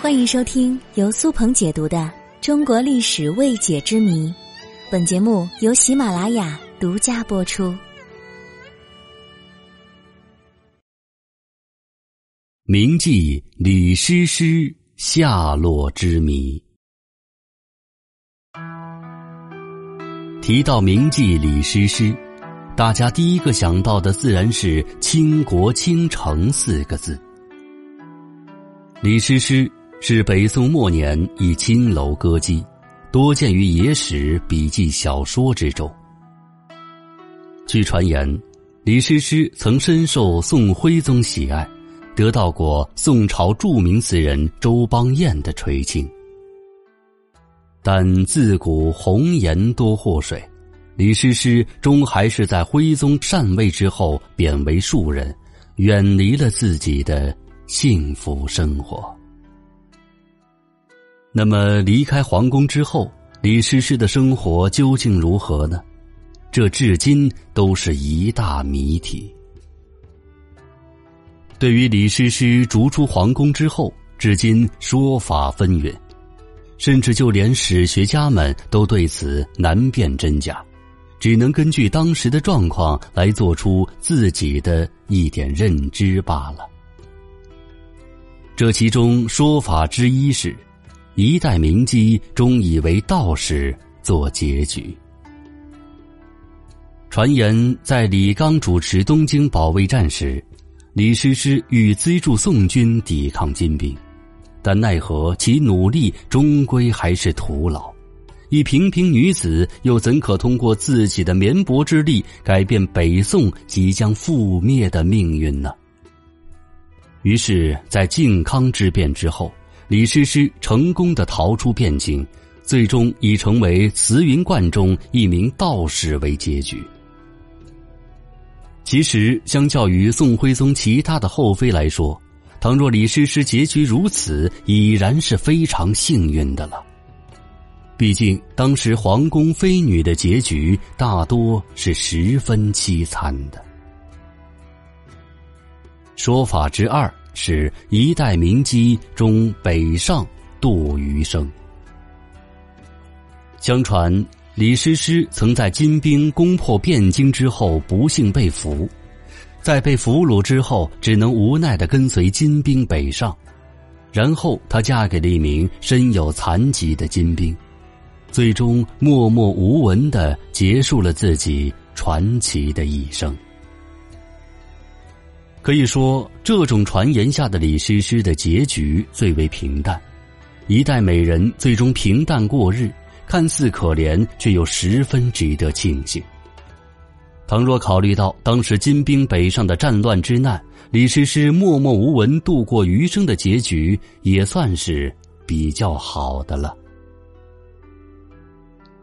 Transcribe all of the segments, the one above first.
欢迎收听由苏鹏解读的《中国历史未解之谜》，本节目由喜马拉雅独家播出。铭记李师师下落之谜。提到铭记李师师，大家第一个想到的自然是“倾国倾城”四个字。李师师。是北宋末年一青楼歌姬，多见于野史、笔记、小说之中。据传言，李师师曾深受宋徽宗喜爱，得到过宋朝著名词人周邦彦的垂青。但自古红颜多祸水，李师师终还是在徽宗禅位之后贬为庶人，远离了自己的幸福生活。那么，离开皇宫之后，李师师的生活究竟如何呢？这至今都是一大谜题。对于李师师逐出皇宫之后，至今说法纷纭，甚至就连史学家们都对此难辨真假，只能根据当时的状况来做出自己的一点认知罢了。这其中说法之一是。一代名姬终以为道士做结局。传言在李纲主持东京保卫战时，李师师欲资助宋军抵抗金兵，但奈何其努力终归还是徒劳。一平平女子又怎可通过自己的绵薄之力改变北宋即将覆灭的命运呢？于是，在靖康之变之后。李师师成功的逃出汴京，最终以成为慈云观中一名道士为结局。其实，相较于宋徽宗其他的后妃来说，倘若李师师结局如此，已然是非常幸运的了。毕竟，当时皇宫妃女的结局大多是十分凄惨的。说法之二。是一代名姬中北上度余生。相传李师师曾在金兵攻破汴京之后不幸被俘，在被俘虏之后，只能无奈的跟随金兵北上，然后她嫁给了一名身有残疾的金兵，最终默默无闻的结束了自己传奇的一生。可以说，这种传言下的李师师的结局最为平淡。一代美人最终平淡过日，看似可怜，却又十分值得庆幸。倘若考虑到当时金兵北上的战乱之难，李师师默默无闻度过余生的结局，也算是比较好的了。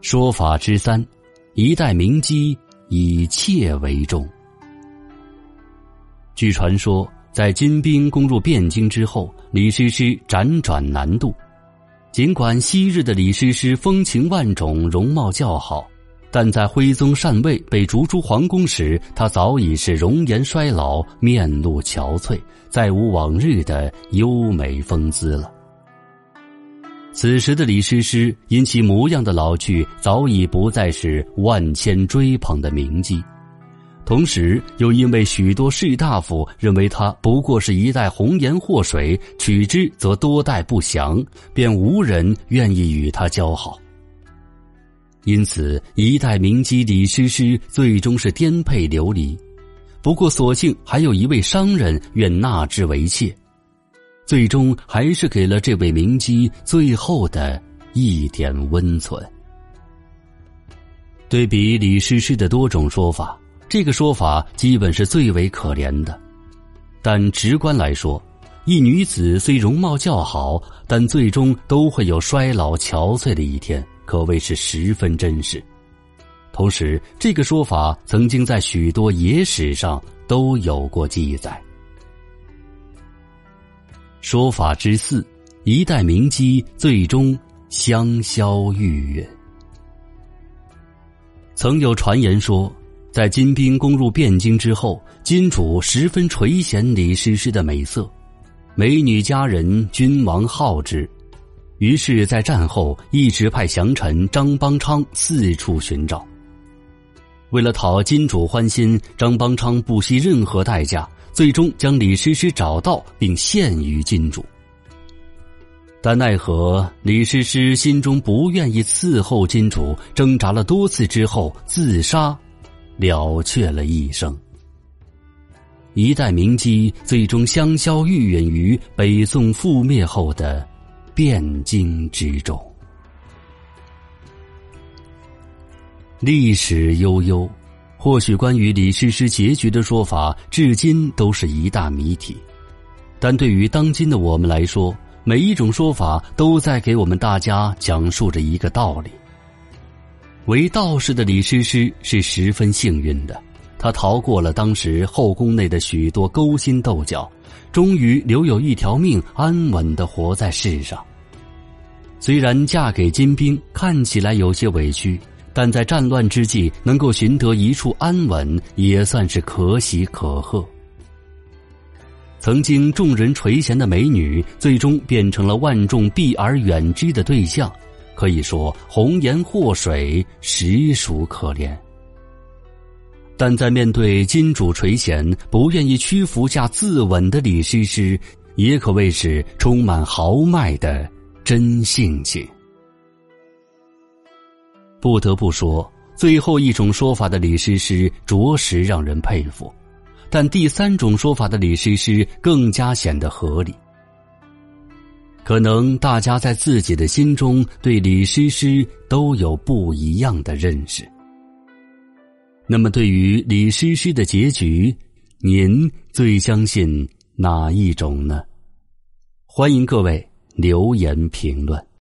说法之三，一代名姬以妾为重。据传说，在金兵攻入汴京之后，李师师辗转南渡。尽管昔日的李师师风情万种、容貌较好，但在徽宗禅位被逐出皇宫时，他早已是容颜衰老、面露憔悴，再无往日的优美风姿了。此时的李师师因其模样的老去，早已不再是万千追捧的名妓。同时，又因为许多士大夫认为他不过是一代红颜祸水，取之则多代不祥，便无人愿意与他交好。因此，一代名妓李师师最终是颠沛流离。不过，所幸还有一位商人愿纳之为妾，最终还是给了这位名妓最后的一点温存。对比李师师的多种说法。这个说法基本是最为可怜的，但直观来说，一女子虽容貌较好，但最终都会有衰老憔悴的一天，可谓是十分真实。同时，这个说法曾经在许多野史上都有过记载。说法之四，一代名姬最终香消玉殒。曾有传言说。在金兵攻入汴京之后，金主十分垂涎李师师的美色，美女佳人，君王好之。于是，在战后一直派降臣张邦昌四处寻找。为了讨金主欢心，张邦昌不惜任何代价，最终将李师师找到并献于金主。但奈何李师师心中不愿意伺候金主，挣扎了多次之后自杀，了却了一生。一代名妓最终香消玉殒于北宋覆灭后的。汴京之中，历史悠悠，或许关于李师师结局的说法，至今都是一大谜题。但对于当今的我们来说，每一种说法都在给我们大家讲述着一个道理：为道士的李师师是十分幸运的，他逃过了当时后宫内的许多勾心斗角。终于留有一条命，安稳的活在世上。虽然嫁给金兵看起来有些委屈，但在战乱之际能够寻得一处安稳，也算是可喜可贺。曾经众人垂涎的美女，最终变成了万众避而远之的对象，可以说红颜祸水，实属可怜。但在面对金主垂涎、不愿意屈服下自刎的李师师，也可谓是充满豪迈的真性情。不得不说，最后一种说法的李师师着实让人佩服，但第三种说法的李师师更加显得合理。可能大家在自己的心中对李师师都有不一样的认识。那么，对于李师师的结局，您最相信哪一种呢？欢迎各位留言评论。